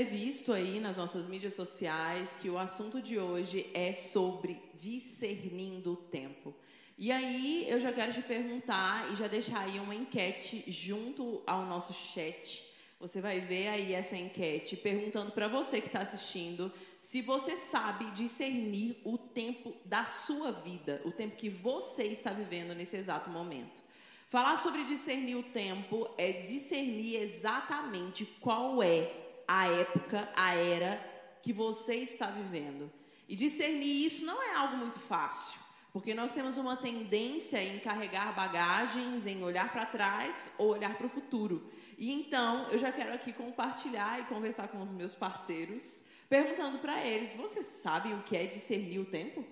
Ter visto aí nas nossas mídias sociais que o assunto de hoje é sobre discernindo o tempo. E aí eu já quero te perguntar e já deixar aí uma enquete junto ao nosso chat. Você vai ver aí essa enquete perguntando para você que está assistindo se você sabe discernir o tempo da sua vida, o tempo que você está vivendo nesse exato momento. Falar sobre discernir o tempo é discernir exatamente qual é a época, a era que você está vivendo. E discernir isso não é algo muito fácil, porque nós temos uma tendência em carregar bagagens, em olhar para trás ou olhar para o futuro. E então, eu já quero aqui compartilhar e conversar com os meus parceiros, perguntando para eles: vocês sabem o que é discernir o tempo?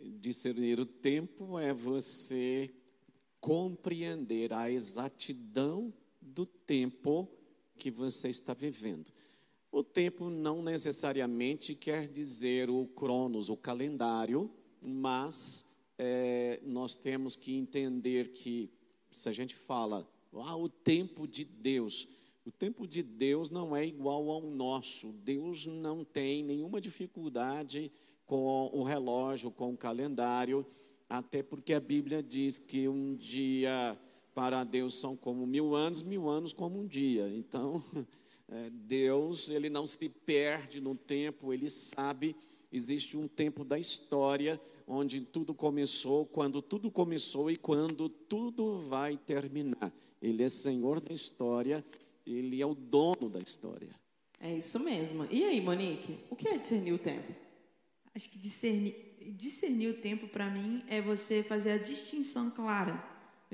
Discernir o tempo é você compreender a exatidão do tempo que você está vivendo. O tempo não necessariamente quer dizer o cronos, o calendário, mas é, nós temos que entender que, se a gente fala, ah, o tempo de Deus, o tempo de Deus não é igual ao nosso. Deus não tem nenhuma dificuldade com o relógio, com o calendário. Até porque a Bíblia diz que um dia para Deus são como mil anos, mil anos como um dia. Então, é, Deus, ele não se perde no tempo, ele sabe, existe um tempo da história onde tudo começou, quando tudo começou e quando tudo vai terminar. Ele é Senhor da história, ele é o dono da história. É isso mesmo. E aí, Monique, o que é discernir o tempo? Acho que discernir, discernir o tempo para mim é você fazer a distinção clara,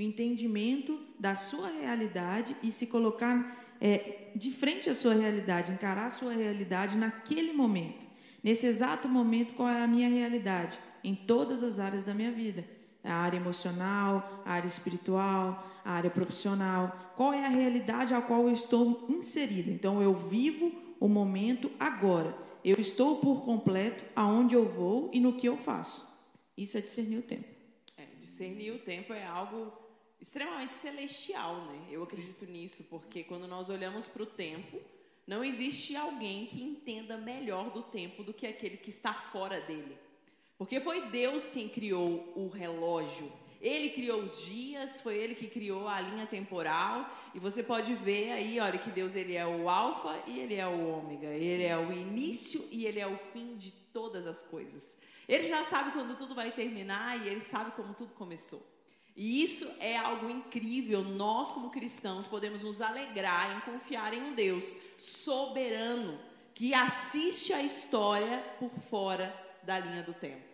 o entendimento da sua realidade e se colocar é, de frente à sua realidade, encarar a sua realidade naquele momento. Nesse exato momento, qual é a minha realidade? Em todas as áreas da minha vida. A área emocional, a área espiritual, a área profissional. Qual é a realidade a qual eu estou inserida? Então, eu vivo o momento agora. Eu estou por completo aonde eu vou e no que eu faço. Isso é discernir o tempo. É, discernir o tempo é algo extremamente celestial, né? Eu acredito nisso, porque quando nós olhamos para o tempo, não existe alguém que entenda melhor do tempo do que aquele que está fora dele. Porque foi Deus quem criou o relógio. Ele criou os dias, foi ele que criou a linha temporal, e você pode ver aí, olha que Deus ele é o alfa e ele é o ômega, ele é o início e ele é o fim de todas as coisas. Ele já sabe quando tudo vai terminar e ele sabe como tudo começou. E isso é algo incrível. Nós, como cristãos, podemos nos alegrar em confiar em um Deus soberano que assiste a história por fora da linha do tempo.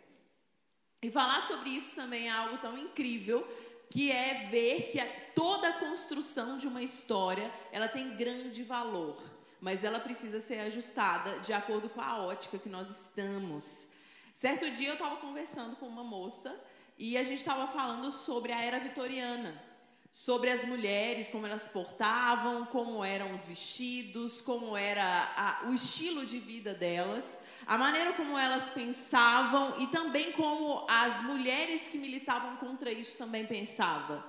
E falar sobre isso também é algo tão incrível que é ver que toda a construção de uma história ela tem grande valor, mas ela precisa ser ajustada de acordo com a ótica que nós estamos. Certo dia eu estava conversando com uma moça e a gente estava falando sobre a era vitoriana, sobre as mulheres, como elas portavam, como eram os vestidos, como era a, o estilo de vida delas, a maneira como elas pensavam e também como as mulheres que militavam contra isso também pensavam.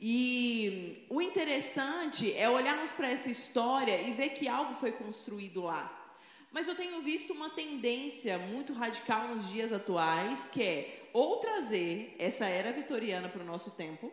E o interessante é olharmos para essa história e ver que algo foi construído lá. Mas eu tenho visto uma tendência muito radical nos dias atuais, que é ou trazer essa era vitoriana para o nosso tempo,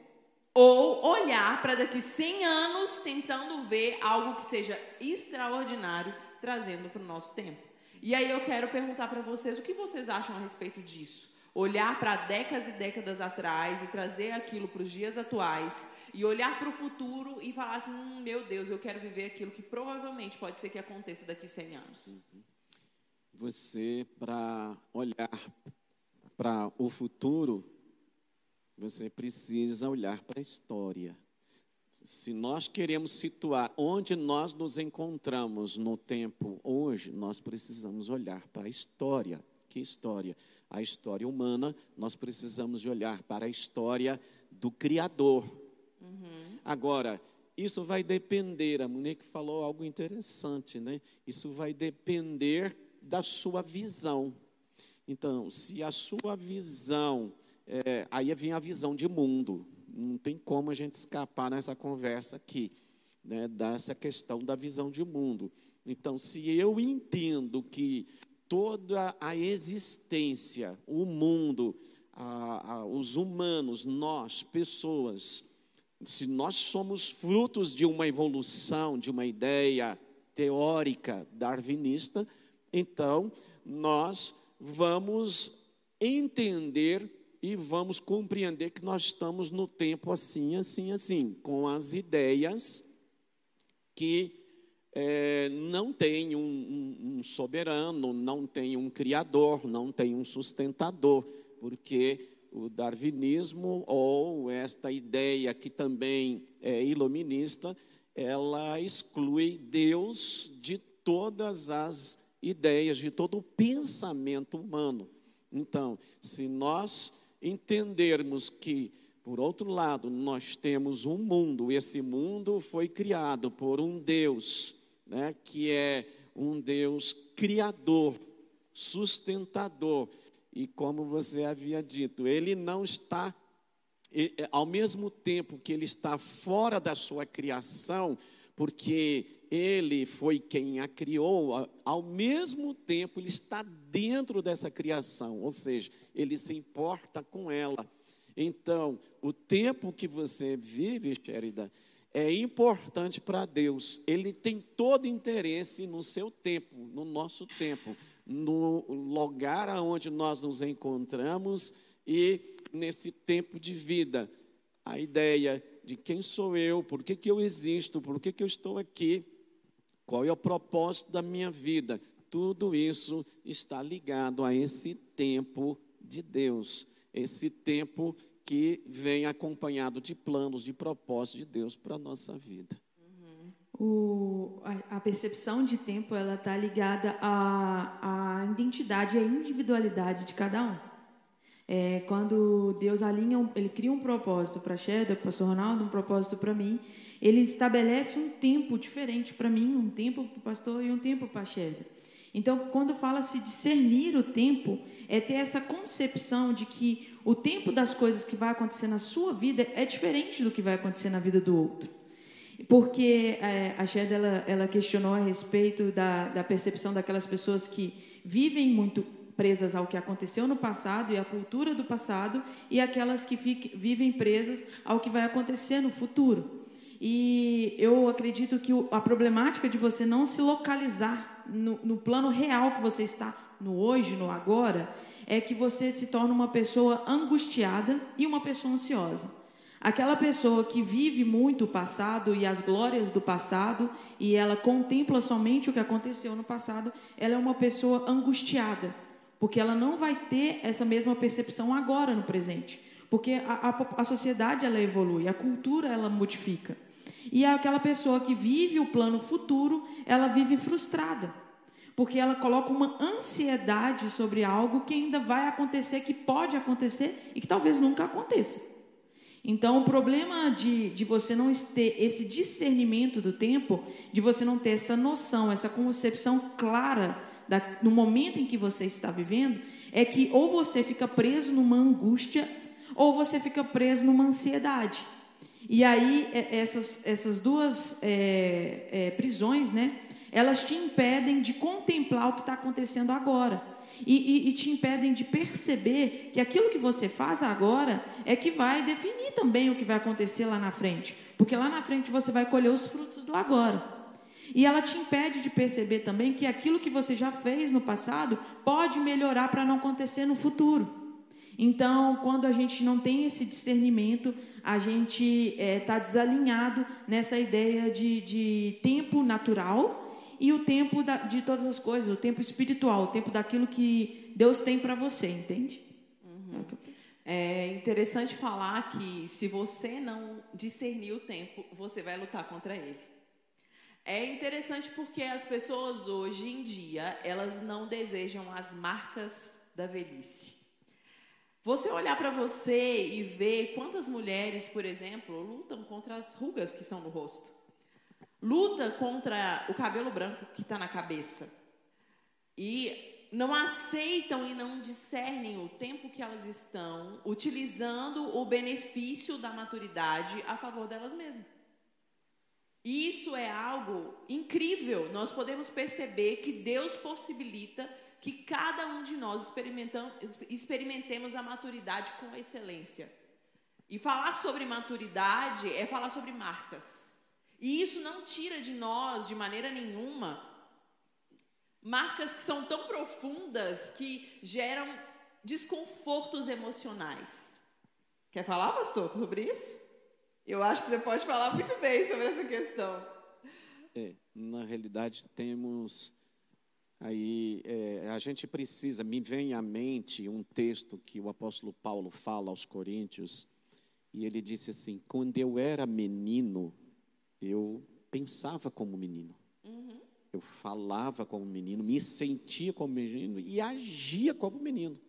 ou olhar para daqui 100 anos tentando ver algo que seja extraordinário trazendo para o nosso tempo. E aí eu quero perguntar para vocês o que vocês acham a respeito disso. Olhar para décadas e décadas atrás e trazer aquilo para os dias atuais e olhar para o futuro e falar assim, hum, meu Deus, eu quero viver aquilo que provavelmente pode ser que aconteça daqui 100 anos. Uhum. Você, para olhar para o futuro, você precisa olhar para a história. Se nós queremos situar onde nós nos encontramos no tempo hoje, nós precisamos olhar para a história. Que história? A história humana, nós precisamos de olhar para a história do Criador. Uhum. Agora, isso vai depender, a Monique falou algo interessante, né? Isso vai depender da sua visão. Então, se a sua visão, é, aí vem a visão de mundo, não tem como a gente escapar nessa conversa aqui. né, dessa questão da visão de mundo. Então, se eu entendo que toda a existência, o mundo, a, a, os humanos, nós, pessoas, se nós somos frutos de uma evolução, de uma ideia teórica darwinista, então nós vamos entender e vamos compreender que nós estamos no tempo assim, assim, assim, com as ideias que é, não tem um, um, um, soberano, não tem um criador, não tem um sustentador, porque o darwinismo ou esta ideia que também é iluminista, ela exclui Deus de todas as ideias, de todo o pensamento humano. Então, se nós entendermos que, por outro lado, nós temos um mundo, esse mundo foi criado por um Deus né, que é um Deus criador, sustentador. E como você havia dito, ele não está, ao mesmo tempo que ele está fora da sua criação, porque ele foi quem a criou, ao mesmo tempo ele está dentro dessa criação, ou seja, ele se importa com ela. Então, o tempo que você vive, Sherida, é importante para Deus. Ele tem todo interesse no seu tempo, no nosso tempo, no lugar aonde nós nos encontramos e nesse tempo de vida. A ideia de quem sou eu, por que, que eu existo, por que, que eu estou aqui, qual é o propósito da minha vida, tudo isso está ligado a esse tempo de Deus, esse tempo que vem acompanhado de planos, de propósitos de Deus para a nossa vida. O, a, a, percepção de tempo ela está ligada à, à identidade, à individualidade de cada um. É, quando Deus alinha, ele cria um propósito para Sherda, para o pastor Ronaldo, um propósito para mim, ele estabelece um tempo diferente para mim, um tempo para o pastor e um tempo para Sherda. Então, quando fala-se discernir o tempo, é ter essa concepção de que o tempo das coisas que vai acontecer na sua vida é diferente do que vai acontecer na vida do outro. Porque é, a Shed, ela, ela questionou a respeito da, da percepção daquelas pessoas que vivem muito presas ao que aconteceu no passado e à cultura do passado, e aquelas que fiquem, vivem presas ao que vai acontecer no futuro. E eu acredito que a problemática de você não se localizar no, no plano real que você está, no hoje, no agora, é que você se torna uma pessoa angustiada e uma pessoa ansiosa. Aquela pessoa que vive muito o passado e as glórias do passado e ela contempla somente o que aconteceu no passado, ela é uma pessoa angustiada, porque ela não vai ter essa mesma percepção agora no presente, porque a, a, a sociedade ela evolui, a cultura ela modifica. E aquela pessoa que vive o plano futuro, ela vive frustrada porque ela coloca uma ansiedade sobre algo que ainda vai acontecer, que pode acontecer e que talvez nunca aconteça. Então, o problema de, de você não ter esse discernimento do tempo, de você não ter essa noção, essa concepção clara da, no momento em que você está vivendo, é que ou você fica preso numa angústia, ou você fica preso numa ansiedade. E aí, é, essas, essas duas é, é, prisões, né? elas te impedem de contemplar o que está acontecendo agora. E, e, e, te impedem de perceber que aquilo que você faz agora é que vai definir também o que vai acontecer lá na frente. Porque lá na frente você vai colher os frutos do agora. E ela te impede de perceber também que aquilo que você já fez no passado pode melhorar para não acontecer no futuro. Então, quando a gente não tem esse discernimento, a gente está é, tá desalinhado nessa ideia de, de tempo natural e o tempo da, de todas as coisas, o tempo espiritual, o tempo daquilo que Deus tem para você, entende? Uhum. É, é interessante falar que se você não discernir o tempo, você vai lutar contra ele. É interessante porque as pessoas hoje em dia, elas não desejam as marcas da velhice. Você olhar para você e ver quantas mulheres, por exemplo, lutam contra as rugas que estão no rosto luta contra o cabelo branco que está na cabeça. E não aceitam e não discernem o tempo que elas estão utilizando o benefício da maturidade a favor delas mesmas. E isso é algo incrível. Nós podemos perceber que Deus possibilita que cada um de nós experimentemos a maturidade com excelência. E falar sobre maturidade é falar sobre marcas. E isso não tira de nós, de maneira nenhuma, marcas que são tão profundas que geram desconfortos emocionais. Quer falar, pastor, sobre isso? Eu acho que você pode falar muito bem sobre essa questão. É, na realidade, temos aí, é, a gente precisa, me vem à mente um texto que o apóstolo Paulo fala aos Coríntios, e ele disse assim: quando eu era menino, eu pensava como menino. Uhum. Eu falava como menino, me sentia como menino e agia como menino.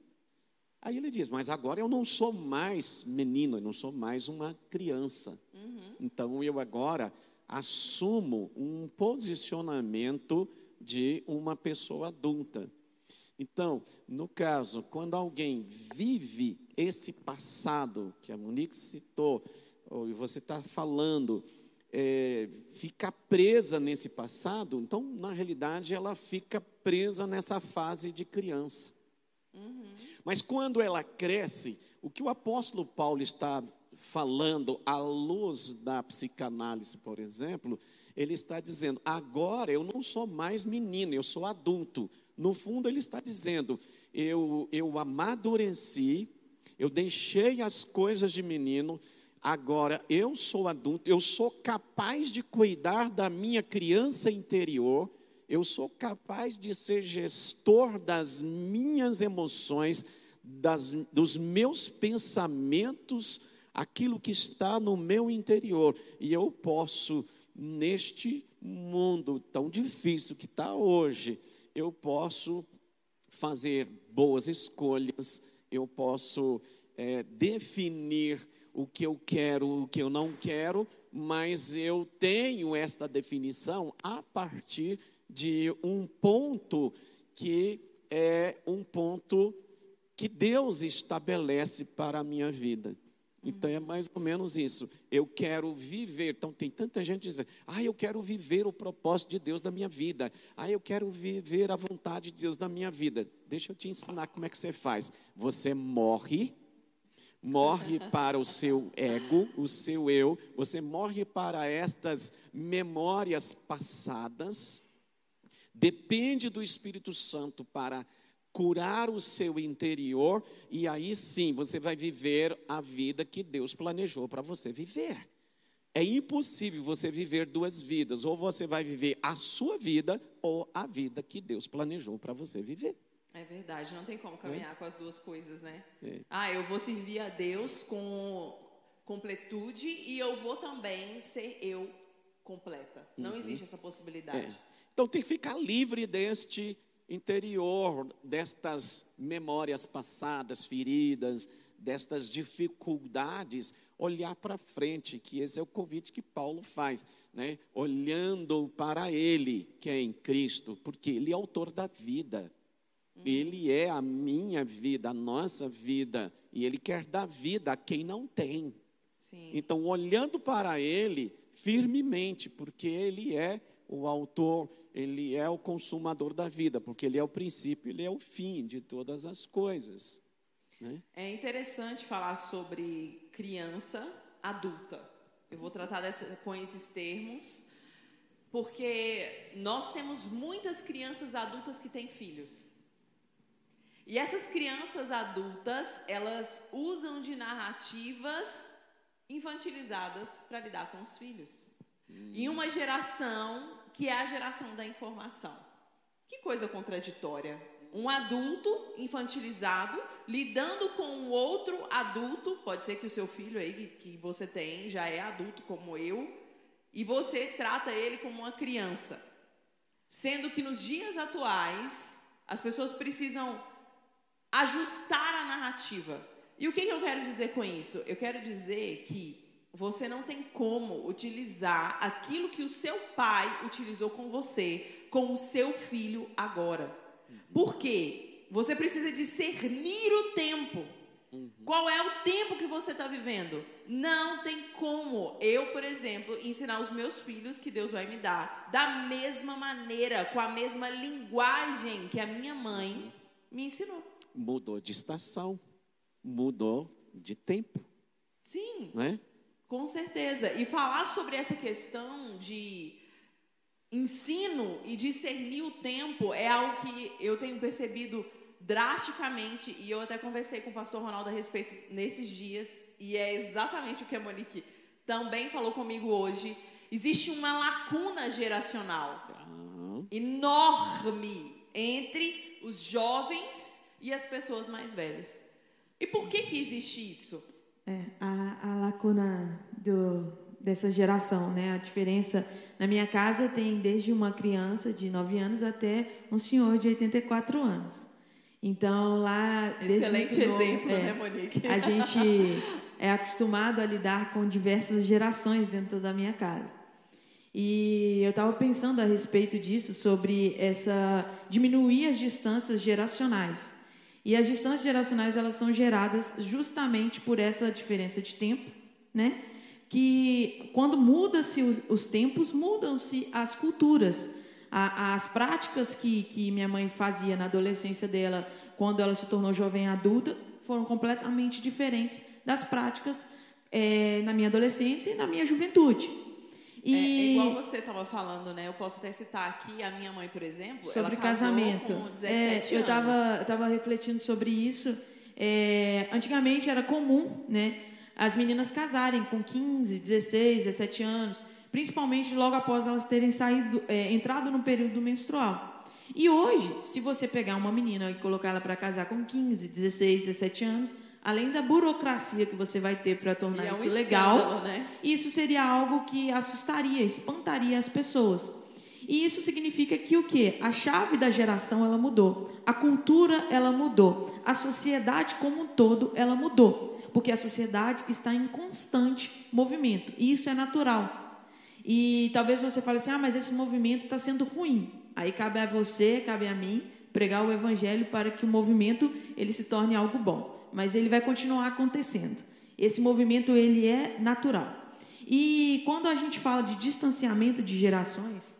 Aí ele diz: Mas agora eu não sou mais menino, eu não sou mais uma criança. Uhum. Então eu agora assumo um posicionamento de uma pessoa adulta. Então, no caso, quando alguém vive esse passado que a Monique citou, ou você está falando, é, fica presa nesse passado, então, na realidade, ela fica presa nessa fase de criança. Uhum. Mas quando ela cresce, o que o apóstolo Paulo está falando à luz da psicanálise, por exemplo, ele está dizendo: agora eu não sou mais menino, eu sou adulto. No fundo, ele está dizendo: eu, eu amadureci, eu deixei as coisas de menino, Agora, eu sou adulto, eu sou capaz de cuidar da minha criança interior, eu sou capaz de ser gestor das minhas emoções, das, dos meus pensamentos, aquilo que está no meu interior. E eu posso, neste mundo tão difícil que está hoje, eu posso fazer boas escolhas, eu posso é, definir o que eu quero, o que eu não quero, mas eu tenho esta definição a partir de um ponto que é um ponto que Deus estabelece para a minha vida. Então é mais ou menos isso. Eu quero viver. Então tem tanta gente dizendo: "Ah, eu quero viver o propósito de Deus na minha vida. Ah, eu quero viver a vontade de Deus na minha vida". Deixa eu te ensinar como é que você faz. Você morre morre para o seu ego, o seu eu, você morre para estas memórias passadas, depende do Espírito Santo para curar o seu interior, e aí sim você vai viver a vida que Deus planejou para você viver. É impossível você viver duas vidas, ou você vai viver a sua vida, ou a vida que Deus planejou para você viver. É verdade, não tem como caminhar é? com as duas coisas, né? É. Ah, eu vou servir a Deus com completude e eu vou também ser eu completa. Não uhum. existe essa possibilidade. É. Então tem que ficar livre deste interior, destas memórias passadas, feridas, destas dificuldades, olhar para frente, que esse é o convite que Paulo faz, né? Olhando para ele, que é em Cristo, porque ele é autor da vida. Ele é a minha vida, a nossa vida, e Ele quer dar vida a quem não tem. Sim. Então, olhando para Ele firmemente, porque Ele é o autor, Ele é o consumador da vida, porque Ele é o princípio, Ele é o fim de todas as coisas. Né? É interessante falar sobre criança adulta. Eu vou tratar dessa, com esses termos, porque nós temos muitas crianças adultas que têm filhos. E essas crianças adultas, elas usam de narrativas infantilizadas para lidar com os filhos. Hum. Em uma geração que é a geração da informação. Que coisa contraditória. Um adulto infantilizado lidando com um outro adulto, pode ser que o seu filho aí que, que você tem já é adulto como eu, e você trata ele como uma criança. Sendo que nos dias atuais, as pessoas precisam ajustar a narrativa. E o que, eu quero dizer com isso? Eu quero dizer que você não tem como utilizar aquilo que o seu pai utilizou com você, com o seu filho agora. Por quê? Você precisa discernir o tempo. Qual é o tempo que você está vivendo? Não tem como eu, por exemplo, ensinar os meus filhos que Deus vai me dar da mesma maneira, com a mesma linguagem que a minha mãe me ensinou. Mudou de estação, mudou de tempo, Sim, né? Com certeza. E falar sobre essa questão de ensino e discernir o tempo é algo que eu tenho percebido drasticamente e eu até conversei com o pastor Ronaldo a respeito nesses dias e é exatamente o que a Monique também falou comigo hoje. Existe uma lacuna geracional Ah, enorme entre os jovens e as pessoas mais velhas. E por que que existe isso? É, a, a lacuna do, dessa geração, né? A diferença na minha casa tem desde uma criança de 9 anos até um senhor de 84 anos. Então lá Excelente novo, exemplo, é, né, Monique? A gente é acostumado a lidar com diversas gerações dentro da minha casa. E eu estava pensando a respeito disso, sobre essa diminuir as distâncias geracionais. E as distâncias geracionais elas são geradas justamente por essa diferença de tempo, né? Que quando muda-se os, os tempos, mudam-se as culturas. A- as práticas que, que minha mãe fazia na adolescência dela, quando ela se tornou jovem adulta, foram completamente diferentes das práticas eh, na minha adolescência e na minha juventude. É, é E igual você estava falando, né? Eu posso até citar aqui a minha mãe, por exemplo. sobre casamento. Com 17 É, eu estava eu tava refletindo sobre isso. É, antigamente era comum, né, as meninas casarem com 15, 16, 17 anos, principalmente logo após elas terem saído, é, entrado no período menstrual. E hoje, se você pegar uma menina e colocar ela para casar com 15, 16, 17 anos, além da burocracia que você vai ter para tornar é um isso legal, escândalo, né? isso seria algo que assustaria, espantaria as pessoas. E isso significa que o quê? A chave da geração ela mudou, a cultura ela mudou, a sociedade como um todo ela mudou, porque a sociedade está em constante movimento. E isso é natural. E talvez você fale assim: "Ah, mas esse movimento está sendo ruim". Aí cabe a você, cabe a mim pregar o evangelho para que o movimento ele se torne algo bom, mas ele vai continuar acontecendo. Esse movimento ele é natural. E quando a gente fala de distanciamento de gerações,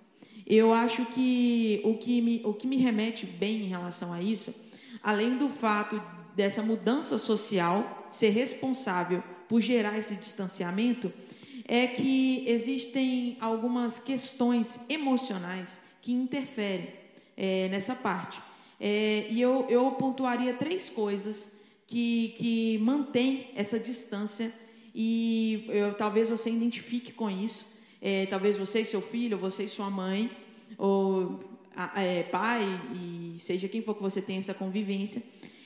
eu acho que o que me, o que me remete bem em relação a isso, além do fato dessa mudança social ser responsável por gerar esse distanciamento, é que existem algumas questões emocionais que interferem eh, nessa parte. Eh, e eu, eu pontuaria três coisas que, que mantém essa distância e eu, talvez você identifique com isso. É, talvez você e seu filho, você e sua mãe, ou é, pai, e seja quem for que você tenha essa convivência,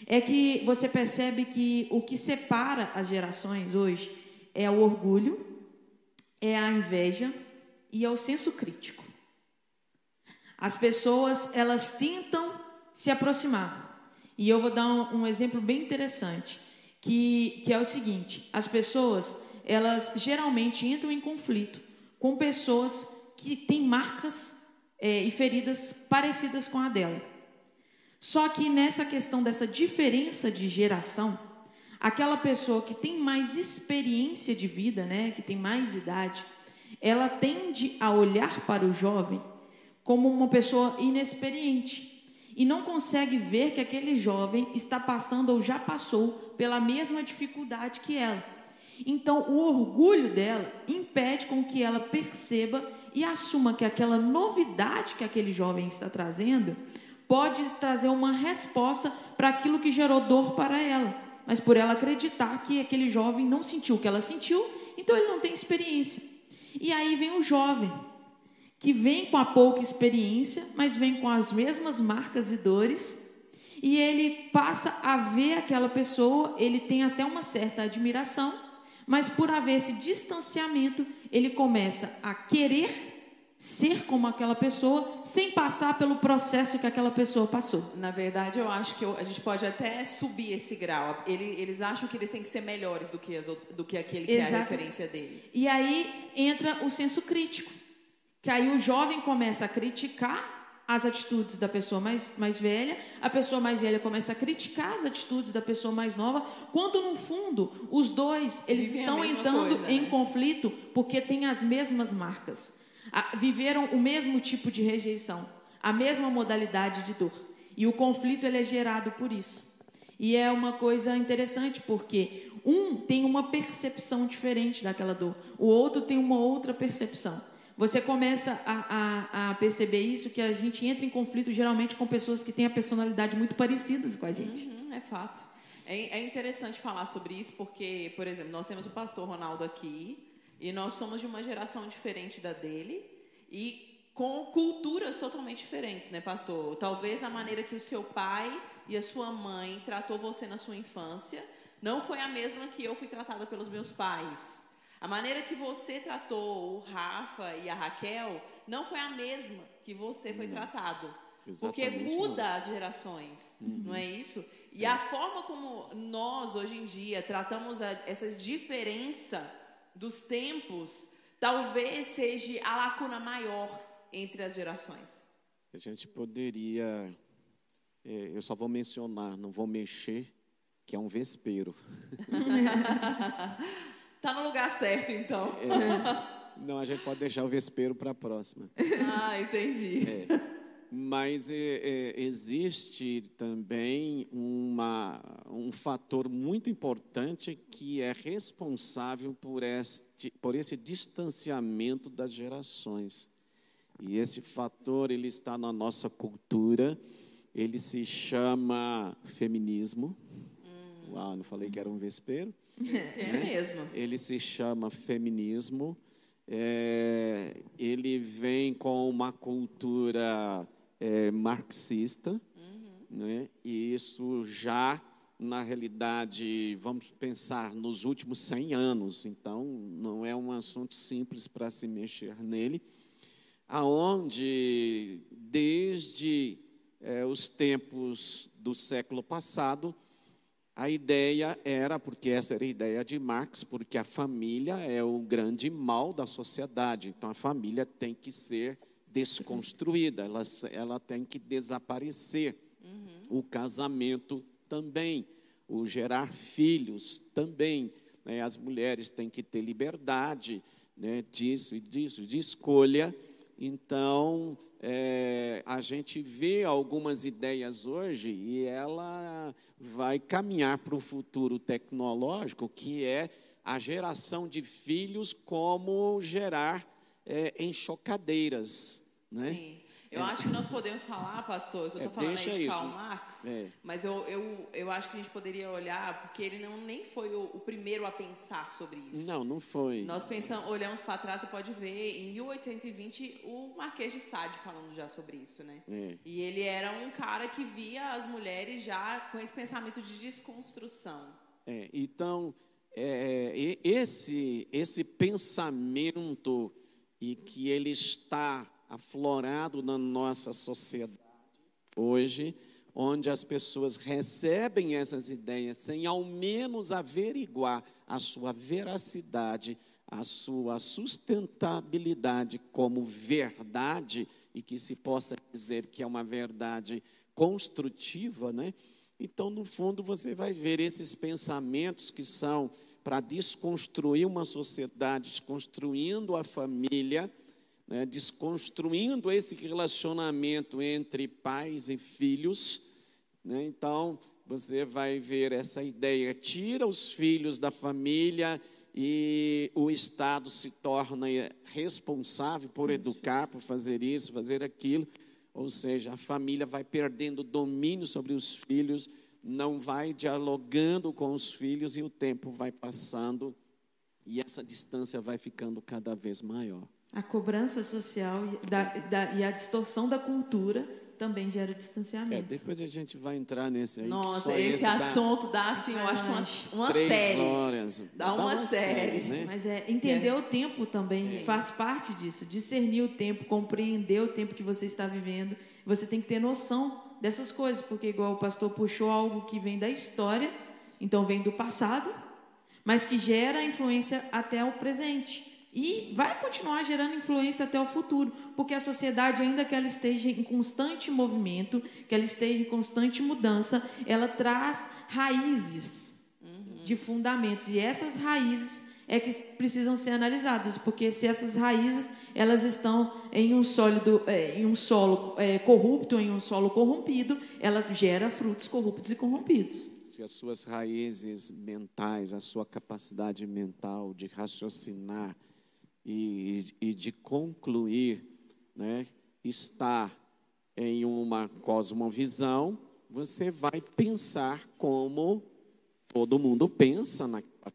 é que você percebe que o que separa as gerações hoje é o orgulho, é a inveja e é o senso crítico. As pessoas, elas tentam se aproximar. E eu vou dar um, um exemplo bem interessante, que, que é o seguinte: as pessoas, elas geralmente entram em conflito com pessoas que têm marcas eh, e feridas parecidas com a dela. Só que nessa questão dessa diferença de geração, aquela pessoa que tem mais experiência de vida, né, que tem mais idade, ela tende a olhar para o jovem como uma pessoa inexperiente e não consegue ver que aquele jovem está passando ou já passou pela mesma dificuldade que ela. Então, o orgulho dela impede com que ela perceba e assuma que aquela novidade que aquele jovem está trazendo pode trazer uma resposta para aquilo que gerou dor para ela. Mas por ela acreditar que aquele jovem não sentiu o que ela sentiu, então ele não tem experiência. E aí vem o jovem, que vem com a pouca experiência, mas vem com as mesmas marcas e dores, e ele passa a ver aquela pessoa, ele tem até uma certa admiração, mas por haver esse distanciamento, ele começa a querer ser como aquela pessoa, sem passar pelo processo que aquela pessoa passou. Na verdade, eu acho que eu- a gente pode até subir esse grau. Ele- eles acham que eles têm que ser melhores do que, as do que aquele que é a referência dele. E aí entra o senso crítico, que aí o jovem começa a criticar as atitudes da pessoa mais, mais velha, a pessoa mais velha começa a criticar as atitudes da pessoa mais nova, quando no fundo os dois eles Vivem estão entrando coisa, em né? conflito porque têm as mesmas marcas, A- viveram o mesmo tipo de rejeição, a mesma modalidade de dor. E o conflito ele é gerado por isso. E é uma coisa interessante porque um tem uma percepção diferente daquela dor, o outro tem uma outra percepção. Você começa a, a, a perceber isso, que a gente entra em conflito geralmente com pessoas que têm a personalidade muito parecidas com a gente. Uhum, é fato. É, é interessante falar sobre isso porque, por exemplo, nós temos o pastor Ronaldo aqui e nós somos de uma geração diferente da dele e com culturas totalmente diferentes, né, pastor? Talvez a maneira que o seu pai e a sua mãe tratou você na sua infância não foi a mesma que eu fui tratada pelos meus pais. A maneira que você tratou o Rafa e a Raquel não foi a mesma que você foi tratado. Porque Exatamente muda as gerações, não é isso? E a forma como nós, hoje em dia, tratamos a- essa diferença dos tempos, talvez seja a lacuna maior entre as gerações. A gente poderia. é, eu só vou mencionar, não vou mexer, que é um vespeiro. Tá no lugar certo, então. Não, a gente pode deixar o vespeiro para a próxima. Ah, entendi. Mas é, é, existe também uma, um fator muito importante que é responsável por, este, por esse distanciamento das gerações. E esse fator ele está na nossa cultura, ele se chama feminismo. Uau, não falei que era um vespeiro? É mesmo. Ele se chama feminismo. É, ele vem com uma cultura é, marxista, né? e isso já, na realidade, vamos pensar nos últimos 100 anos, então não é um assunto simples para se mexer nele, aonde desde é, os tempos do século passado, a ideia era, porque essa era a ideia de Marx, porque a família é o grande mal da sociedade. Então, a família tem que ser desconstruída, ela, ela tem que desaparecer. O casamento também, o gerar filhos também. né? As mulheres têm que ter liberdade né, disso e disso, de escolha. Então, é, a gente vê algumas ideias hoje e ela vai caminhar para o futuro tecnológico, que é a geração de filhos como gerar é. Né? Sim. Eu acho que nós podemos falar, pastor, eu estou É, falando aí de isso. Karl Marx, É. mas eu, eu, eu acho que a gente poderia olhar, porque ele não nem foi o, o primeiro a pensar sobre isso. Não, não foi. Nós pensamos, olhamos para trás, você pode ver em 1820 o Marquês de Sade falando já sobre isso, né? É. E ele era um cara que via as mulheres já com esse pensamento de desconstrução. É, então, é, e- esse, esse pensamento e que ele está aflorado na nossa sociedade hoje, onde as pessoas recebem essas ideias sem ao menos averiguar a sua veracidade, a sua sustentabilidade como verdade e que se possa dizer que é uma verdade construtiva, né? Então, no fundo, você vai ver esses pensamentos que são para desconstruir uma sociedade, desconstruindo a família, né, desconstruindo esse relacionamento entre pais e filhos. né? Então, você vai ver essa ideia: tira os filhos da família e o Estado se torna responsável por educar, por fazer isso, fazer aquilo. Ou seja, a família vai perdendo domínio sobre os filhos, não vai dialogando com os filhos e o tempo vai passando e essa distância vai ficando cada vez maior. A cobrança social e, da- da- e a distorção da cultura também gera É, distanciamento. depois a gente vai entrar nesse aí. que Nossa, só esse dá assunto dá, assim, eu acho que uma, uma três série. horas. Dá uma série. né? Mas é entender o tempo também Sim. faz parte disso. Discernir o tempo, compreender o tempo que você está vivendo. Você tem que ter noção dessas coisas, porque igual o pastor puxou algo que vem da história, então vem do passado, mas que gera influência até o presente. E vai continuar gerando influência até o futuro, porque a sociedade, ainda que ela esteja em constante movimento, que ela esteja em constante mudança, ela traz raízes uhum. de fundamentos e essas raízes é que precisam ser analisadas, porque se essas raízes elas estão em um sólido, é, em um solo é, corrupto, em um solo corrompido, ela gera frutos corruptos e corrompidos. Se as suas raízes mentais, a sua capacidade mental de raciocinar e, e de concluir, né, está em uma cosmovisão, você vai pensar como todo mundo pensa naquela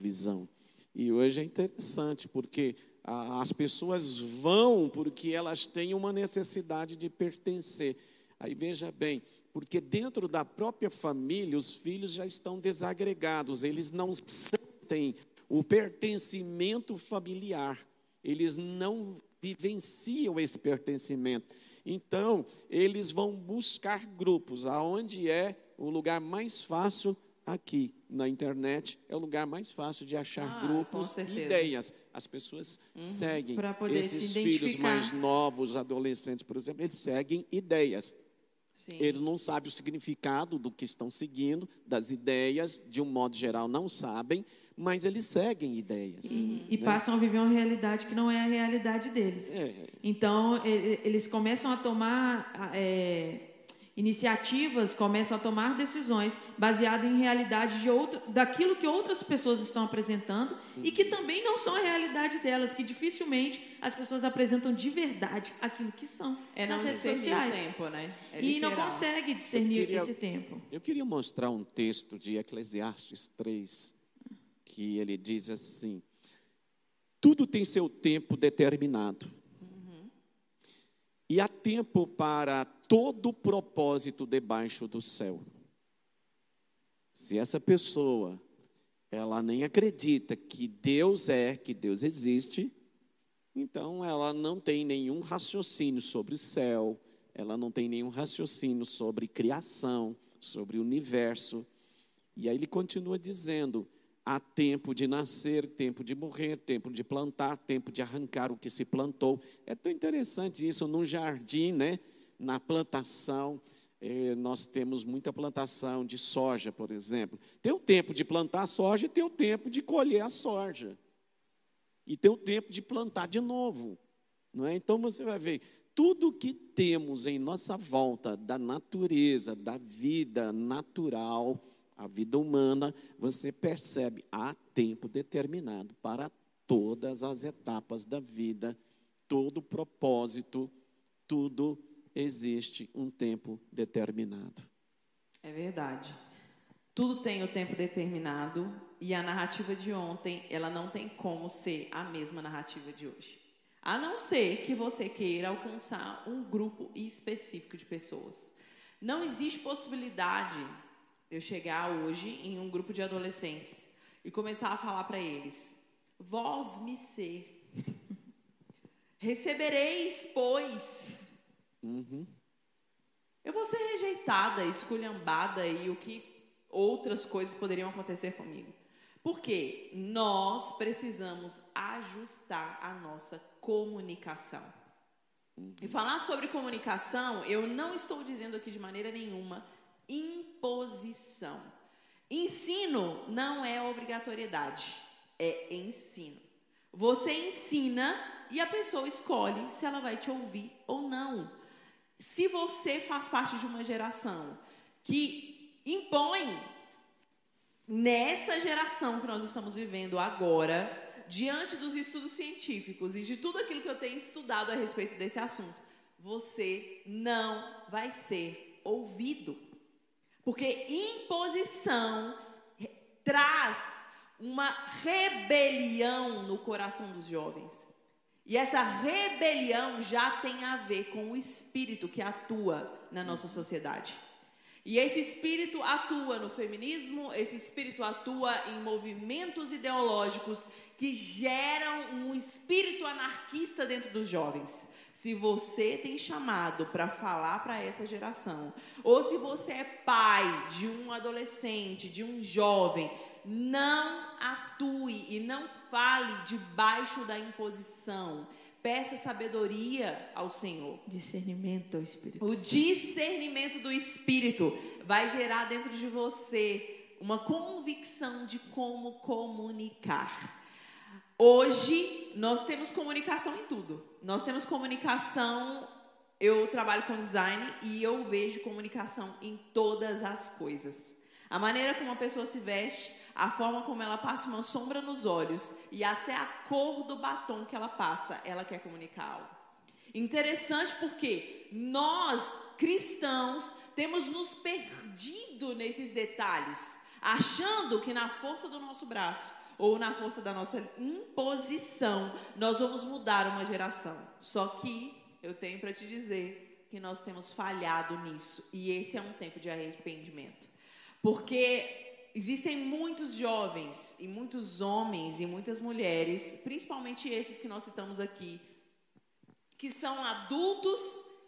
visão. E hoje é interessante, porque as pessoas vão porque elas têm uma necessidade de pertencer. Aí veja bem, porque dentro da própria família os filhos já estão desagregados, eles não sentem o pertencimento familiar, eles não vivenciam esse pertencimento. Então, eles vão buscar grupos, aonde é o lugar mais fácil aqui na internet é o lugar mais fácil de achar ah, grupos, ideias. As pessoas uhum, seguem esses filhos mais novos, adolescentes, por exemplo, eles seguem ideias. Sim. Eles não sabem o significado do que estão seguindo, das ideias, de um modo geral, não sabem, mas eles seguem ideias. E, né? e passam a viver uma realidade que não é a realidade deles. É. Então, eles começam a tomar. É, iniciativas começam a tomar decisões baseadas em realidade de outra, daquilo que outras pessoas estão apresentando e que também não são a realidade delas, que dificilmente as pessoas apresentam de verdade aquilo que são é nas redes sociais. Tempo, né? É e não consegue discernir queria, esse tempo. Eu queria mostrar um texto de Eclesiastes 3, que ele diz assim: Tudo tem seu tempo determinado. E há tempo para todo propósito debaixo do céu. Se essa pessoa ela nem acredita que Deus é, que Deus existe, então ela não tem nenhum raciocínio sobre o céu, ela não tem nenhum raciocínio sobre criação, sobre o universo. E aí ele continua dizendo: há tempo de nascer, tempo de morrer, tempo de plantar, tempo de arrancar o que se plantou. É tão interessante isso num jardim, né? na plantação, eh, nós temos muita plantação de soja, por exemplo. Tem o tempo de plantar a soja tem o tempo de colher a soja. E tem o tempo de plantar de novo. Não é? Então você vai ver, tudo que temos em nossa volta da natureza, da vida natural, a vida humana, você percebe há tempo determinado para todas as etapas da vida, todo propósito, tudo existe um tempo determinado. É verdade. Tudo tem o tempo determinado e a narrativa de ontem, ela não tem como ser a mesma narrativa de hoje. A não ser que você queira alcançar um grupo específico de pessoas. Não existe possibilidade de eu chegar hoje em um grupo de adolescentes e começar a falar para eles: Vós me ser, recebereis, pois, Uhum. Eu vou ser rejeitada, esculhambada e o que outras coisas poderiam acontecer comigo. Porque nós precisamos ajustar a nossa comunicação. Uhum. E falar sobre comunicação, eu não estou dizendo aqui de maneira nenhuma imposição. Ensino não é obrigatoriedade, é ensino. Você ensina e a pessoa escolhe se ela vai te ouvir ou não se você faz parte de uma geração que impõe nessa geração que nós estamos vivendo agora, diante dos estudos científicos e de tudo aquilo que eu tenho estudado a respeito desse assunto, você não vai ser ouvido. Porque imposição traz uma rebelião no coração dos jovens. E essa rebelião já tem a ver com o espírito que atua na nossa sociedade. E esse espírito atua no feminismo, esse espírito atua em movimentos ideológicos que geram um espírito anarquista dentro dos jovens. Se você tem chamado para falar para essa geração, ou se você é pai de um adolescente, de um jovem, não atue e não fale debaixo da imposição. Peça sabedoria ao Senhor. Discernimento ao Espírito. O discernimento do Espírito vai gerar dentro de você uma convicção de como comunicar. Hoje nós temos comunicação em tudo. Nós temos comunicação. Eu trabalho com design e eu vejo comunicação em todas as coisas. A maneira como uma pessoa se veste, a forma como ela passa uma sombra nos olhos e até a cor do batom que ela passa, ela quer comunicar algo. Interessante porque nós, cristãos, temos nos perdido nesses detalhes, achando que na força do nosso braço ou na força da nossa imposição nós vamos mudar uma geração. Só que eu tenho para te dizer que nós temos falhado nisso e esse é um tempo de arrependimento. Porque Existem muitos jovens e muitos homens e muitas mulheres, principalmente esses que nós citamos aqui, que são adultos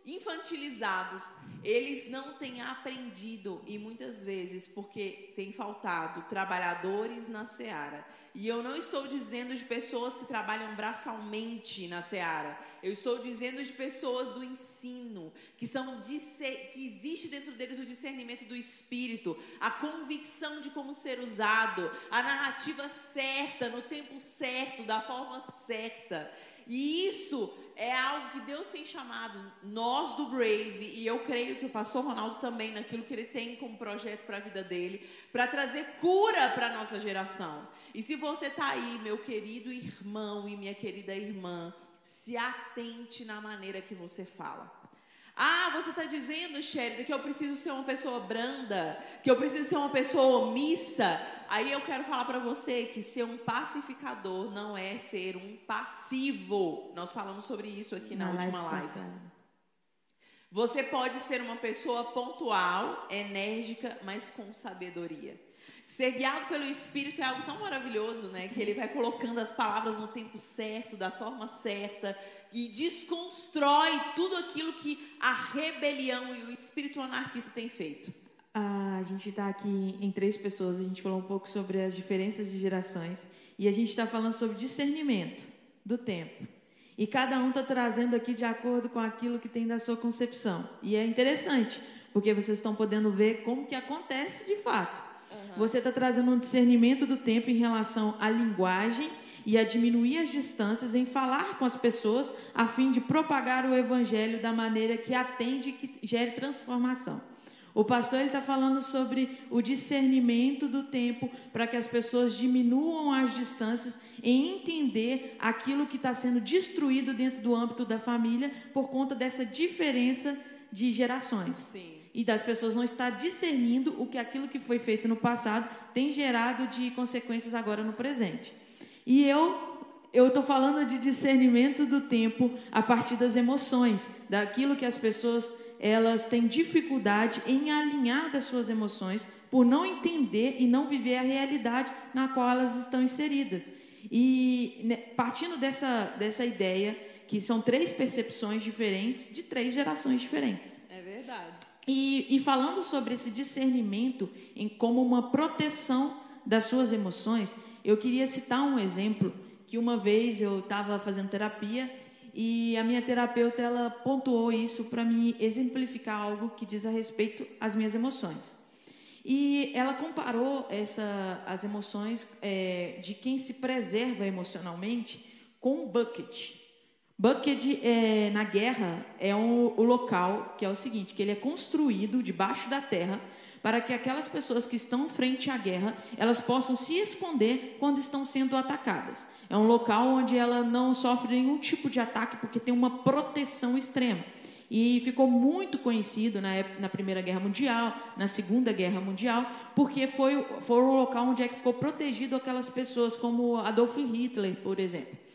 infantilizados, eles não têm aprendido e muitas vezes porque tem faltado trabalhadores na seara. E eu não estou dizendo de pessoas que trabalham braçalmente na seara. Eu estou dizendo de pessoas do ensino, que são que existe dentro deles o discernimento do espírito, a convicção de como ser usado, a narrativa certa, no tempo certo, da forma certa. E isso é algo que Deus tem chamado nós do Brave, e eu creio que o pastor Ronaldo também, naquilo que ele tem como projeto para a vida dele, para trazer cura para a nossa geração. E se você está aí, meu querido irmão e minha querida irmã, se atente na maneira que você fala. Ah, você está dizendo, Sherida, que eu preciso ser uma pessoa branda, que eu preciso ser uma pessoa omissa. Aí eu quero falar para você que ser um pacificador não é ser um passivo. Nós falamos sobre isso aqui na, na última live. live. Você pode ser uma pessoa pontual, enérgica, mas com sabedoria. Ser guiado pelo Espírito é algo tão maravilhoso, né? Que ele vai colocando as palavras no tempo certo, da forma certa, e desconstrói tudo aquilo que a rebelião e o espírito anarquista têm feito. Ah, a gente está aqui em três pessoas, a gente falou um pouco sobre as diferenças de gerações, e a gente está falando sobre discernimento do tempo. E cada um está trazendo aqui de acordo com aquilo que tem da sua concepção. E é interessante, porque vocês estão podendo ver como que acontece de fato. Você está trazendo um discernimento do tempo em relação à linguagem e a diminuir as distâncias em falar com as pessoas a fim de propagar o evangelho da maneira que atende e que gere transformação. O pastor está falando sobre o discernimento do tempo para que as pessoas diminuam as distâncias e entender aquilo que está sendo destruído dentro do âmbito da família por conta dessa diferença de gerações. Sim e das pessoas não estar discernindo o que aquilo que foi feito no passado tem gerado de consequências agora no presente. E eu eu estou falando de discernimento do tempo a partir das emoções, daquilo que as pessoas elas têm dificuldade em alinhar das suas emoções por não entender e não viver a realidade na qual elas estão inseridas. E né, partindo dessa, dessa ideia que são três percepções diferentes de três gerações diferentes. E, e falando sobre esse discernimento em como uma proteção das suas emoções, eu queria citar um exemplo que uma vez eu estava fazendo terapia e a minha terapeuta ela pontuou isso para me exemplificar algo que diz a respeito às minhas emoções. E ela comparou essa, as emoções é, de quem se preserva emocionalmente com um bucket. Bucket é, na guerra é um, o local que é o seguinte, que ele é construído debaixo da terra para que aquelas pessoas que estão frente à guerra elas possam se esconder quando estão sendo atacadas. É um local onde ela não sofre nenhum tipo de ataque porque tem uma proteção extrema. E ficou muito conhecido na, na Primeira Guerra Mundial, na Segunda Guerra Mundial, porque foi, foi o local onde é que ficou protegido aquelas pessoas, como Adolf Hitler, por exemplo.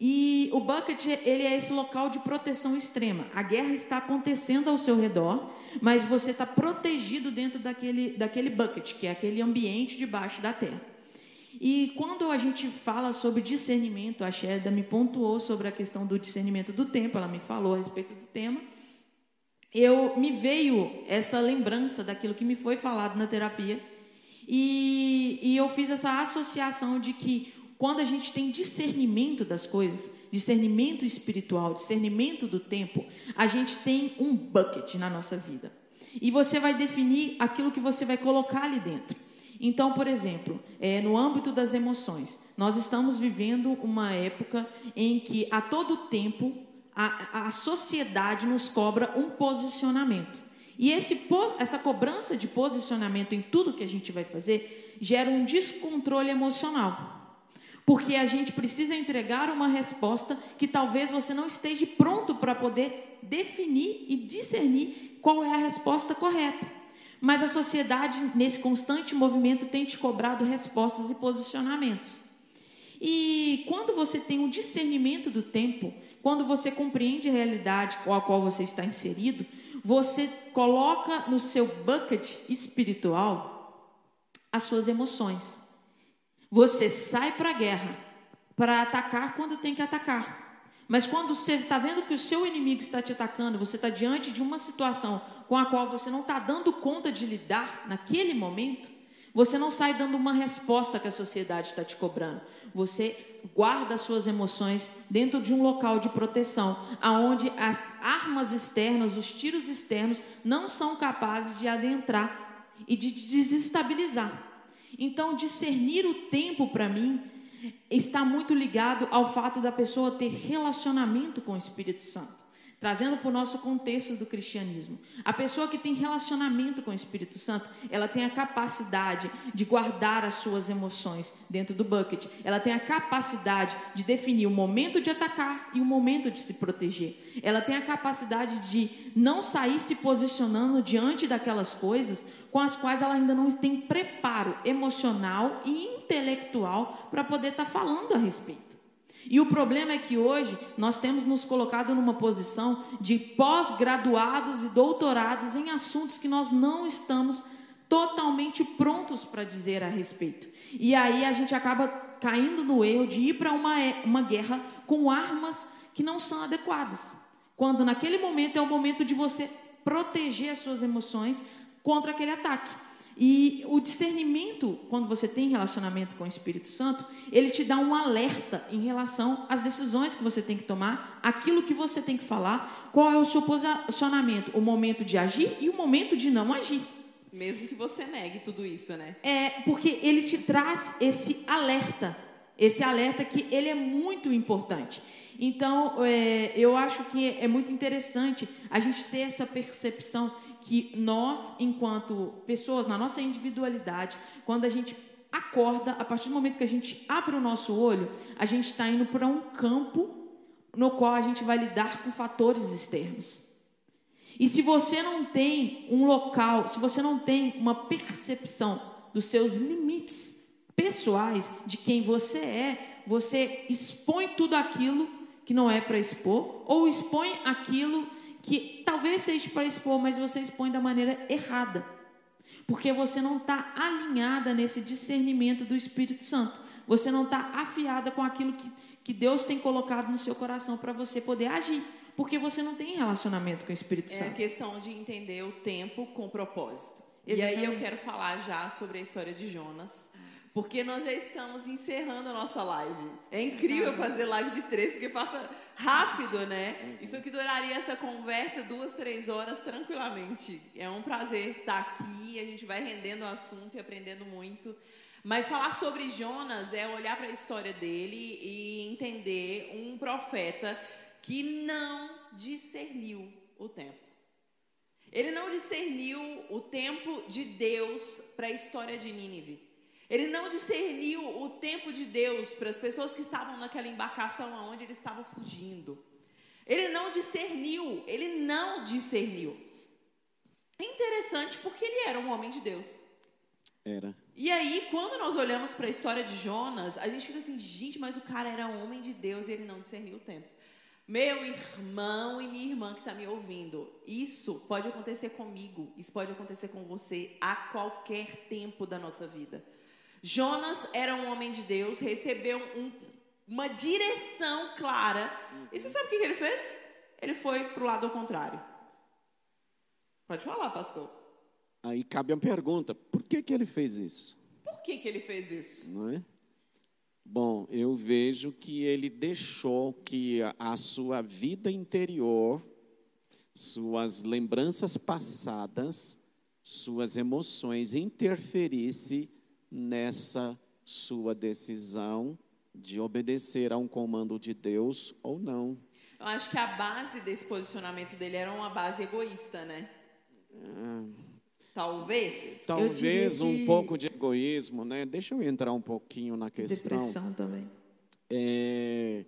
E o bucket, ele é esse local de proteção extrema. A guerra está acontecendo ao seu redor, mas você está protegido dentro daquele, daquele bucket, que é aquele ambiente debaixo da terra. E quando a gente fala sobre discernimento, a Sherda me pontuou sobre a questão do discernimento do tempo, ela me falou a respeito do tema. Eu me veio essa lembrança daquilo que me foi falado na terapia E, e eu fiz essa associação de que quando a gente tem discernimento das coisas, discernimento espiritual, discernimento do tempo, a gente tem um bucket na nossa vida. E você vai definir aquilo que você vai colocar ali dentro. Então, por exemplo, é, no âmbito das emoções, nós estamos vivendo uma época em que a todo tempo a, a sociedade nos cobra um posicionamento. E esse, essa cobrança de posicionamento em tudo que a gente vai fazer gera um descontrole emocional. Porque a gente precisa entregar uma resposta que talvez você não esteja pronto para poder definir e discernir qual é a resposta correta. Mas a sociedade, nesse constante movimento, tem te cobrado respostas e posicionamentos. E quando você tem um discernimento do tempo, quando você compreende a realidade com a qual você está inserido, você coloca no seu bucket espiritual as suas emoções. Você sai para a guerra para atacar quando tem que atacar. Mas quando você está vendo que o seu inimigo está te atacando, você está diante de uma situação com a qual você não está dando conta de lidar naquele momento, você não sai dando uma resposta que a sociedade está te cobrando. Você guarda as suas emoções dentro de um local de proteção, aonde as armas externas, os tiros externos, não são capazes de adentrar e de desestabilizar. Então, discernir o tempo para mim está muito ligado ao fato da pessoa ter relacionamento com o Espírito Santo trazendo para o nosso contexto do cristianismo. A pessoa que tem relacionamento com o Espírito Santo, ela tem a capacidade de guardar as suas emoções dentro do bucket. Ela tem a capacidade de definir o momento de atacar e o momento de se proteger. Ela tem a capacidade de não sair se posicionando diante daquelas coisas com as quais ela ainda não tem preparo emocional e intelectual para poder estar tá falando a respeito. E o problema é que hoje nós temos nos colocado numa posição de pós-graduados e doutorados em assuntos que nós não estamos totalmente prontos para dizer a respeito. E aí a gente acaba caindo no erro de ir para uma, uma guerra com armas que não são adequadas. Quando naquele momento é o momento de você proteger as suas emoções contra aquele ataque. E o discernimento, quando você tem relacionamento com o Espírito Santo, ele te dá um alerta em relação às decisões que você tem que tomar, aquilo que você tem que falar, qual é o seu posicionamento, o momento de agir e o momento de não agir. Mesmo que você negue tudo isso, né? É, porque ele te traz esse alerta, esse alerta que ele é muito importante. Então, é, eu acho que é muito interessante a gente ter essa percepção que nós, enquanto pessoas, na nossa individualidade, quando a gente acorda, a partir do momento que a gente abre o nosso olho, a gente está indo para um campo no qual a gente vai lidar com fatores externos. E se você não tem um local, se você não tem uma percepção dos seus limites pessoais, de quem você é, você expõe tudo aquilo que não é para expor, ou expõe aquilo que talvez seja para expor, mas você expõe da maneira errada. Porque você não está alinhada nesse discernimento do Espírito Santo. Você não está afiada com aquilo que, que Deus tem colocado no seu coração para você poder agir. Porque você não tem relacionamento com o Espírito Santo. É questão de entender o tempo com propósito. Exatamente. E aí eu quero falar já sobre a história de Jonas. Porque nós já estamos encerrando a nossa live. É incrível fazer live de três, porque passa rápido, né? Isso aqui duraria essa conversa duas, três horas tranquilamente. É um prazer estar aqui, a gente vai rendendo o assunto e aprendendo muito. Mas falar sobre Jonas é olhar para a história dele e entender um profeta que não discerniu o tempo. Ele não discerniu o tempo de Deus para a história de Nínive. Ele não discerniu o tempo de Deus para as pessoas que estavam naquela embarcação aonde ele estava fugindo. Ele não discerniu, ele não discerniu. É interessante porque ele era um homem de Deus. Era. E aí, quando nós olhamos para a história de Jonas, a gente fica assim, gente, mas o cara era um homem de Deus e ele não discerniu o tempo. Meu irmão e minha irmã que está me ouvindo, isso pode acontecer comigo, isso pode acontecer com você a qualquer tempo da nossa vida. Jonas era um homem de Deus, recebeu um, uma direção clara. E você sabe o que ele fez? Ele foi para o lado ao contrário. Pode falar, pastor. Aí cabe a pergunta: por que, que ele fez isso? Por que, que ele fez isso? Não é? Bom, eu vejo que ele deixou que a, sua vida interior, suas lembranças passadas, suas emoções interferisse nessa sua decisão de obedecer a um comando de Deus ou não. Eu acho que a base desse posicionamento dele era uma base egoísta, né? Talvez. talvez um que- pouco de egoísmo, né? Deixa eu entrar um pouquinho na questão. Depressão também. É,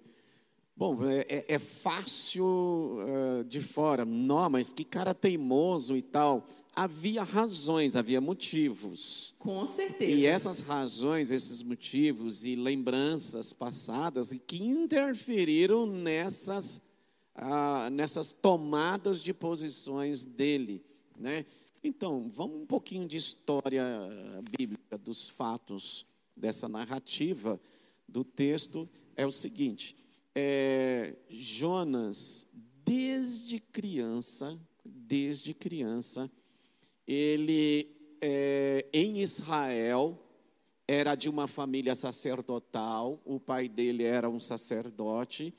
bom, é, é- é fácil eh, de fora, não, mas que cara teimoso e tal. Havia razões, havia motivos. Com certeza. E essas razões, esses motivos e lembranças passadas que interferiram nessas, ah, nessas tomadas de posições dele, né? Então, vamos um pouquinho de história bíblica, dos fatos dessa narrativa do texto. É o seguinte: é, Jonas, desde criança, desde criança, ele é, em Israel era de uma família sacerdotal, o pai dele era um sacerdote,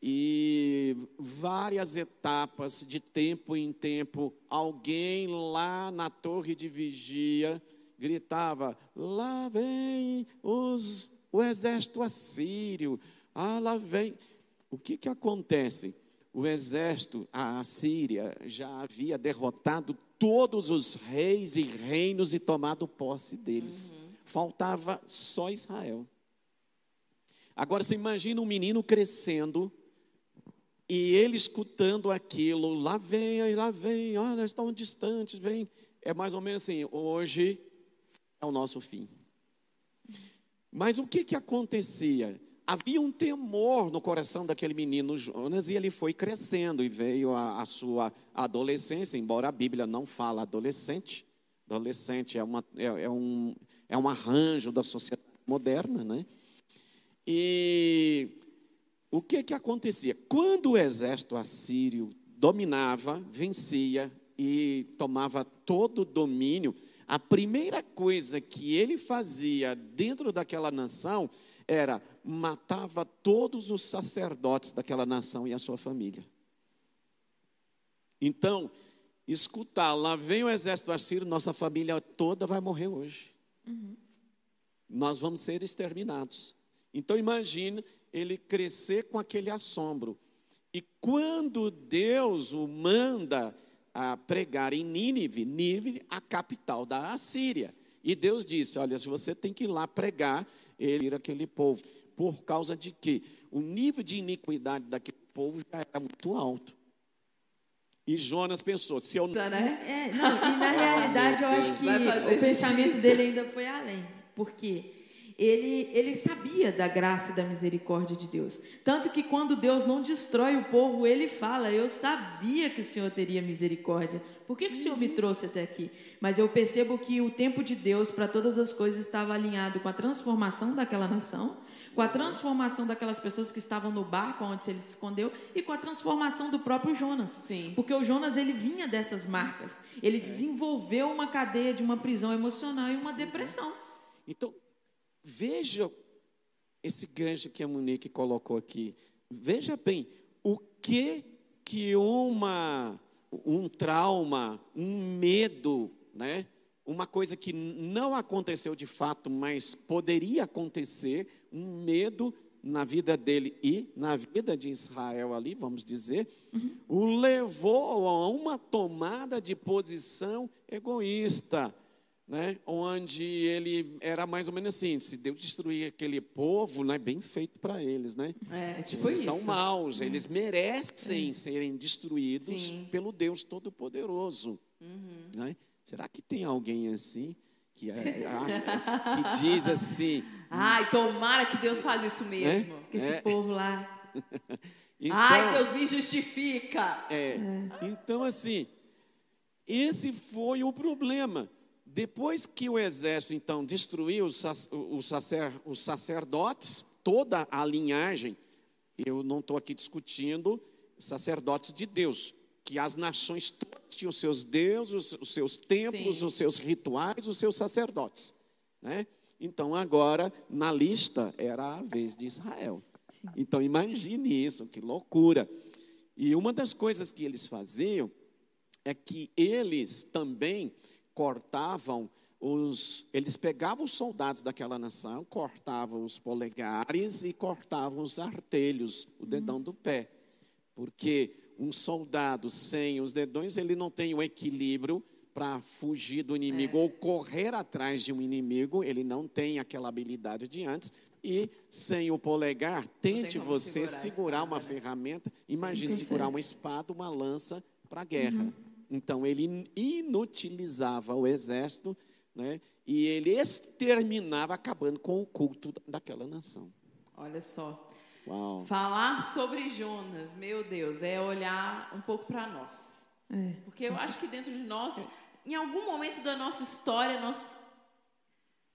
e várias etapas de tempo em tempo, alguém lá na torre de vigia gritava: lá vem os, o exército assírio, ah, lá vem. O que, que acontece? O exército, a Assíria, já havia derrotado todos os reis e reinos e tomado posse deles. Faltava só Israel. Agora você imagina um menino crescendo e ele escutando aquilo, lá vem, lá vem, olha, estão distantes, vem. É mais ou menos assim, hoje é o nosso fim. Mas o que que acontecia? Havia um temor no coração daquele menino Jonas e ele foi crescendo e veio a, a sua adolescência, embora a Bíblia não fala adolescente. Adolescente é, uma, é, é um, é um arranjo da sociedade moderna, né? E o que que acontecia? Quando o exército assírio dominava, vencia e tomava todo o domínio, a primeira coisa que ele fazia dentro daquela nação era matava todos os sacerdotes daquela nação e a sua família. Então, escutar, lá vem o exército assírio, nossa família toda vai morrer hoje. Nós vamos ser exterminados. Então, imagine ele crescer com aquele assombro. E quando Deus o manda a pregar em Nínive, Nínive, a capital da Assíria. E Deus disse: Olha, se você tem que ir lá pregar, ele ir aquele povo. Por causa de que o nível de iniquidade daquele povo já era muito alto. E Jonas pensou: se eu não. Né? É, não, e na realidade eu acho que o pensamento dele ainda foi além, porque ele, ele sabia da graça e da misericórdia de Deus. Tanto que quando Deus não destrói o povo, ele fala: Eu sabia que o Senhor teria misericórdia. Por que, que o Senhor me trouxe até aqui? Mas eu percebo que o tempo de Deus para todas as coisas estava alinhado com a transformação daquela nação, com a transformação daquelas pessoas que estavam no barco onde ele se escondeu e com a transformação do próprio Jonas. Sim. Porque o Jonas ele vinha dessas marcas. Ele desenvolveu uma cadeia de uma prisão emocional e uma depressão. Então, veja esse gancho que a Monique colocou aqui. Veja bem, o que que uma um trauma, um medo, né? Uma coisa que não aconteceu de fato, mas poderia acontecer, um medo na vida dele e na vida de Israel ali, vamos dizer, o levou a uma tomada de posição egoísta, né? Onde ele era mais ou menos assim, se Deus destruir aquele povo, né, bem feito para eles, né? É, tipo eles isso. são maus, eles merecem serem destruídos Sim. pelo Deus Todo-Poderoso. né? Será que tem alguém assim que, é- acha- que diz assim? Ai, tomara que Deus faz isso mesmo. Que esse É. povo lá. Então, Ai, Deus me justifica. é, então assim, esse foi o problema. Depois que o exército então destruiu os, sac- os sacer- os sacerdotes, toda a linhagem, eu não estou aqui discutindo sacerdotes de Deus, que as nações todas tinham os seus deuses, os, seus templos, Sim. os seus rituais, os seus sacerdotes. Né? Então agora na lista era a vez de Israel. Sim. Então imagine isso, que loucura. E uma das coisas que eles faziam é que eles também cortavam os, eles pegavam os soldados daquela nação, cortavam os polegares e cortavam os artelhos, o dedão do pé. Porque um soldado sem os dedões, ele não tem o equilíbrio para fugir do inimigo ou correr atrás de um inimigo, ele não tem aquela habilidade de antes. E sem o polegar, tente você segurar segurar espada, uma né? ferramenta. Imagine é. segurar uma espada, uma lança para a guerra. Então ele inutilizava o exército, né? E ele exterminava, acabando com o culto daquela nação. Olha só. Uau! Falar sobre Jonas, meu Deus, é olhar um pouco para nós. É. Porque eu acho que dentro de nós, em algum momento da nossa história, nós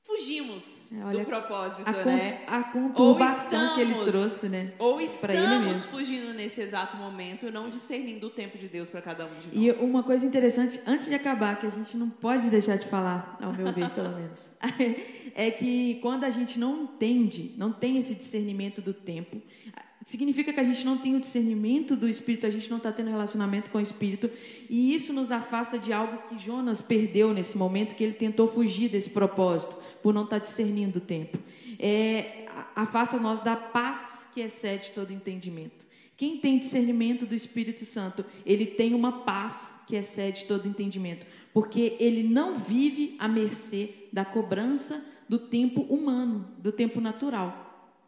fugimos É, olha, do propósito, A, né? a conturbação que ele estamos- trouxe, né? Ou estamos fugindo nesse exato momento, não discernindo o tempo de Deus para cada um de nós. E uma coisa interessante, antes de acabar, que a gente não pode deixar de falar, ao meu ver, pelo menos, é que quando a gente não entende, não tem esse discernimento do tempo, significa que a gente não tem o discernimento do Espírito, a gente não está tendo relacionamento com o Espírito, e isso nos afasta de algo que Jonas perdeu nesse momento, que ele tentou fugir desse propósito, por não estar discernindo o tempo. É, afasta nós da paz que excede todo entendimento. Quem tem discernimento do Espírito Santo, ele tem uma paz que excede todo entendimento, porque ele não vive à mercê da cobrança do tempo humano, do tempo natural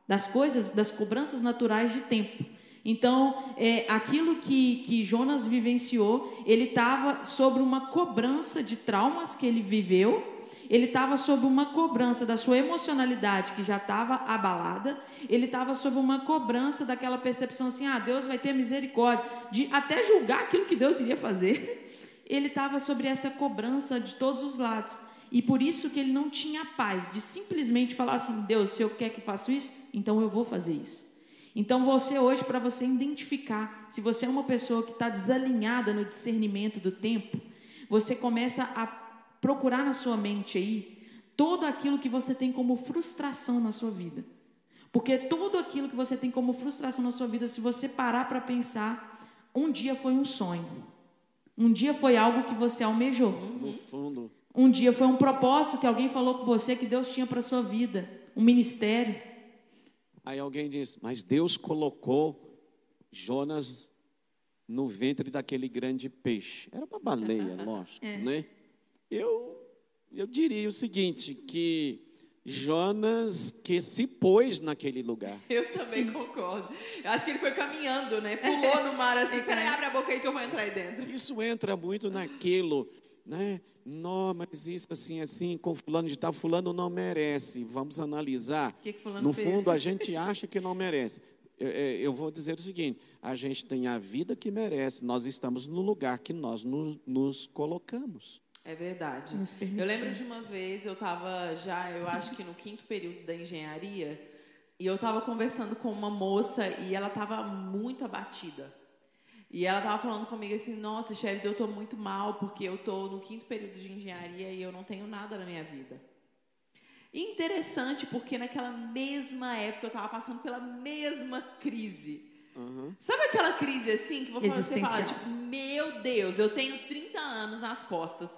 das coisas, das cobranças naturais de tempo. Então, é, aquilo que, que Jonas vivenciou, ele estava sobre uma cobrança de traumas que ele viveu, ele estava sob uma cobrança da sua emocionalidade que já estava abalada, ele estava sob uma cobrança daquela percepção assim: ah, Deus vai ter misericórdia, de até julgar aquilo que Deus iria fazer. Ele estava sobre essa cobrança de todos os lados. E por isso que ele não tinha paz de simplesmente falar assim: Deus, se eu quer que faça isso, então eu vou fazer isso. Então você hoje, para você identificar se você é uma pessoa que está desalinhada no discernimento do tempo, você começa a procurar na sua mente aí todo aquilo que você tem como frustração na sua vida. Porque tudo aquilo que você tem como frustração na sua vida, se você parar para pensar, um dia foi um sonho. Um dia foi algo que você almejou. No fundo, Um dia foi um propósito que alguém falou com você que Deus tinha para sua vida, um ministério. Aí alguém diz, mas Deus colocou Jonas no ventre daquele grande peixe. Era uma baleia, lógico, né? Eu, eu diria o seguinte, que Jonas que se pôs naquele lugar. Eu também concordo. Eu acho que ele foi caminhando, né? Pulou no mar assim, peraí, abre a boca aí que eu vou entrar aí dentro. Isso entra muito naquilo, né? Não, mas isso assim, assim, com fulano de tal, fulano não merece. Vamos analisar. O que, que fulano No fez? fundo, a gente acha que não merece. Eu, é, eu vou dizer o seguinte: a gente tem a vida que merece, nós estamos no lugar que nós nos, nos colocamos. É verdade. Eu lembro de uma vez, eu estava já, eu acho que no quinto período da engenharia, e eu estava conversando com uma moça e ela estava muito abatida. E ela estava falando comigo assim, nossa, Sherry, eu estou muito mal porque eu estou no quinto período de engenharia e eu não tenho nada na minha vida. Interessante porque naquela mesma época eu estava passando pela mesma crise. Aham. Sabe aquela crise assim que você fala, tipo, meu Deus, eu tenho 30 anos nas costas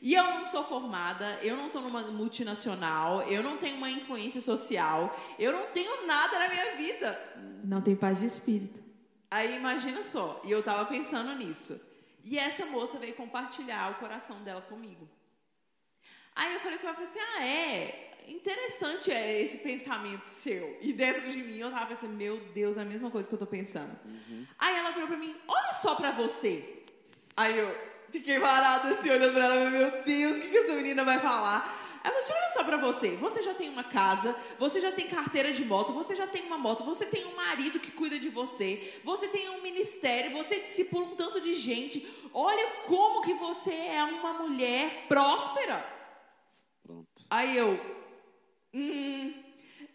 e eu não sou formada, eu não estou numa multinacional, eu não tenho uma influência social, eu não tenho nada na minha vida. Não tem paz de espírito. Aí imagina só, e eu tava pensando nisso. E essa moça veio compartilhar o coração dela comigo. Aí eu falei com ela, falei assim, ah, é, interessante é esse pensamento seu. E dentro de mim eu tava pensando, meu Deus, é a mesma coisa que eu tô pensando. Aí ela virou pra mim, olha só pra você. Aí eu fiquei parada assim, olhando pra ela, meu Deus, o que, que essa menina vai falar? Aí eu falei, olha só pra você, você já tem uma casa, você já tem carteira de moto, você já tem uma moto, você tem um marido que cuida de você, você tem um ministério, você discipula um tanto de gente. Olha como que você é uma mulher próspera. Pronto. Aí eu, hum,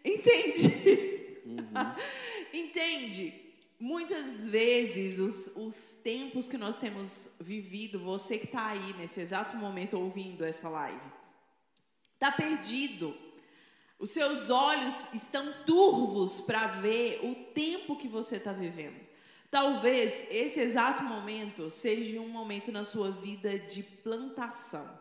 entendi. Entende? Muitas vezes os, os tempos que nós temos vivido, você que está aí nesse exato momento ouvindo essa live, está perdido. Os seus olhos estão turvos para ver o tempo que você está vivendo. Talvez esse exato momento seja um momento na sua vida de plantação.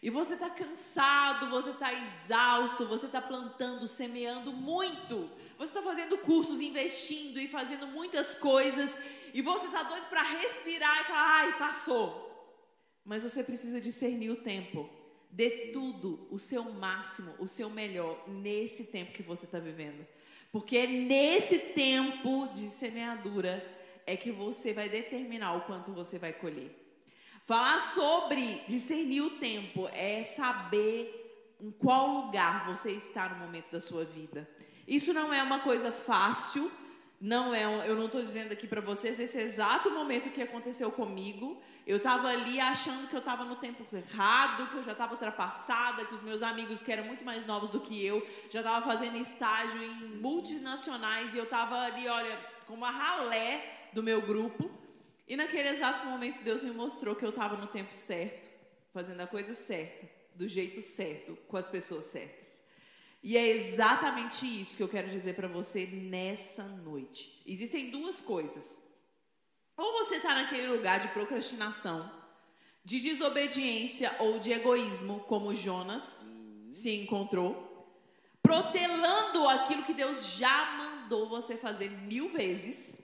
E você está cansado, você está exausto, você está plantando, semeando muito. Você está fazendo cursos, investindo e fazendo muitas coisas. E você está doido para respirar e falar: ai, passou. Mas você precisa discernir o tempo. Dê tudo, o seu máximo, o seu melhor nesse tempo que você está vivendo. Porque é nesse tempo de semeadura é que você vai determinar o quanto você vai colher. Falar sobre discernir o tempo é saber em qual lugar você está no momento da sua vida. Isso não é uma coisa fácil, não é, eu não estou dizendo aqui para vocês esse exato momento que aconteceu comigo. Eu estava ali achando que eu estava no tempo errado, que eu já estava ultrapassada, que os meus amigos, que eram muito mais novos do que eu, já estavam fazendo estágio em multinacionais e eu estava ali, olha, com uma ralé do meu grupo. E naquele exato momento Deus me mostrou que eu estava no tempo certo, fazendo a coisa certa, do jeito certo, com as pessoas certas. E é exatamente isso que eu quero dizer para você nessa noite. Existem duas coisas. Ou você está naquele lugar de procrastinação, de desobediência ou de egoísmo, como Jonas uhum. se encontrou, protelando aquilo que Deus já mandou você fazer mil vezes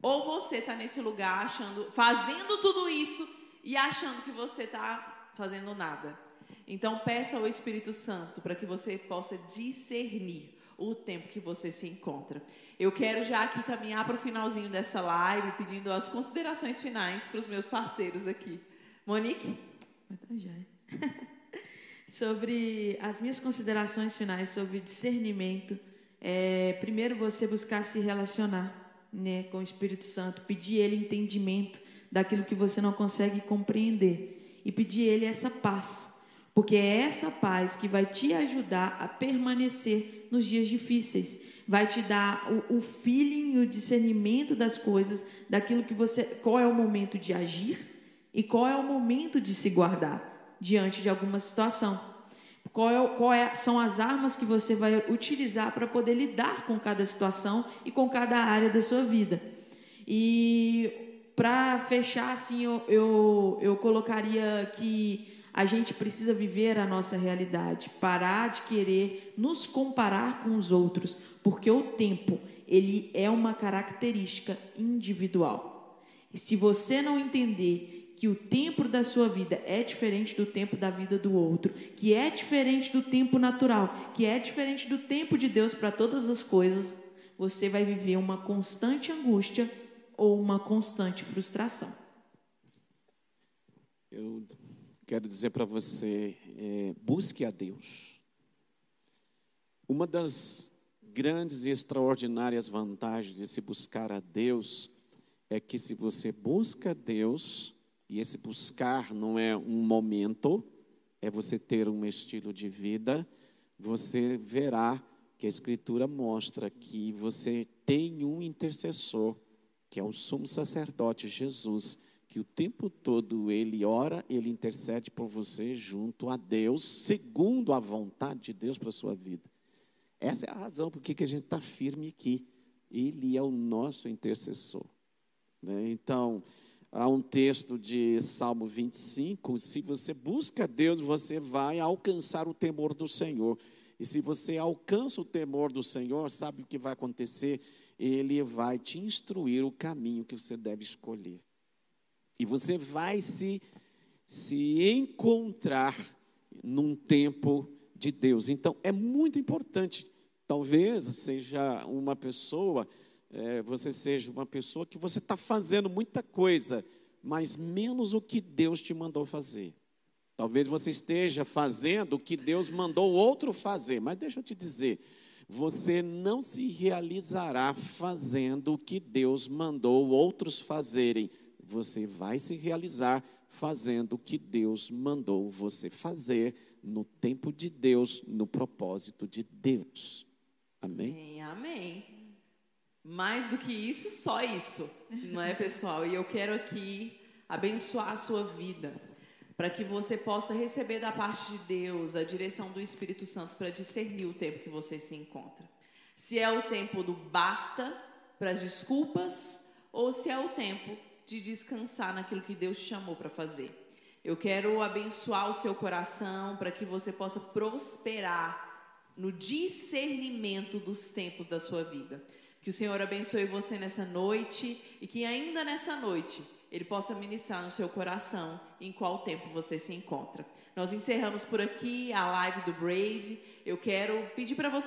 ou você está nesse lugar achando, fazendo tudo isso e achando que você está fazendo nada. Então peça ao Espírito Santo para que você possa discernir o tempo que você se encontra. Eu quero já aqui caminhar para o finalzinho dessa live, pedindo as considerações finais para os meus parceiros aqui. Monique? sobre as minhas considerações finais sobre discernimento, é, primeiro você buscar se relacionar né, com o Espírito Santo, pedir ele entendimento daquilo que você não consegue compreender e pedir ele essa paz, porque é essa paz que vai te ajudar a permanecer nos dias difíceis, vai te dar o, o feeling, o discernimento das coisas, daquilo que você, qual é o momento de agir e qual é o momento de se guardar diante de alguma situação. Qual, é, qual é, são as armas que você vai utilizar para poder lidar com cada situação e com cada área da sua vida. E para fechar, assim, eu, eu, eu colocaria que a gente precisa viver a nossa realidade, parar de querer nos comparar com os outros, porque o tempo ele é uma característica individual. E se você não entender que o tempo da sua vida é diferente do tempo da vida do outro, que é diferente do tempo natural, que é diferente do tempo de Deus para todas as coisas, você vai viver uma constante angústia ou uma constante frustração. Eu quero dizer para você, é, busque a Deus. Uma das grandes e extraordinárias vantagens de se buscar a Deus é que se você busca Deus, e esse buscar não é um momento, é você ter um estilo de vida. Você verá que a Escritura mostra que você tem um intercessor, que é o sumo sacerdote Jesus, que o tempo todo ele ora, ele intercede por você junto a Deus, segundo a vontade de Deus para a sua vida. Essa é a razão por que a gente está firme aqui. Ele é o nosso intercessor. Né? Então, Há um texto de Salmo 25: se você busca Deus, você vai alcançar o temor do Senhor. E se você alcança o temor do Senhor, sabe o que vai acontecer? Ele vai te instruir o caminho que você deve escolher. E você vai se, se encontrar num tempo de Deus. Então, é muito importante. Talvez seja uma pessoa é, você seja uma pessoa que você está fazendo muita coisa, mas menos o que Deus te mandou fazer. Talvez você esteja fazendo o que Deus mandou outro fazer, mas deixa eu te dizer, você não se realizará fazendo o que Deus mandou outros fazerem. Você vai se realizar fazendo o que Deus mandou você fazer no tempo de Deus, no propósito de Deus. Amém? Amém. amém. Mais do que isso, só isso, não é, pessoal? E eu quero aqui abençoar a sua vida. para que você possa receber da parte de Deus a direção do Espírito Santo para discernir o tempo que você se encontra. Se é o tempo do basta para as desculpas ou se é o tempo de descansar naquilo que Deus te chamou para fazer. Eu quero abençoar o seu coração para que você possa prosperar no discernimento dos tempos da sua vida. Que o Senhor abençoe você nessa noite e que ainda nessa noite ele possa ministrar no seu coração em qual tempo você se encontra. Nós encerramos por aqui a live do Brave. Eu quero pedir para você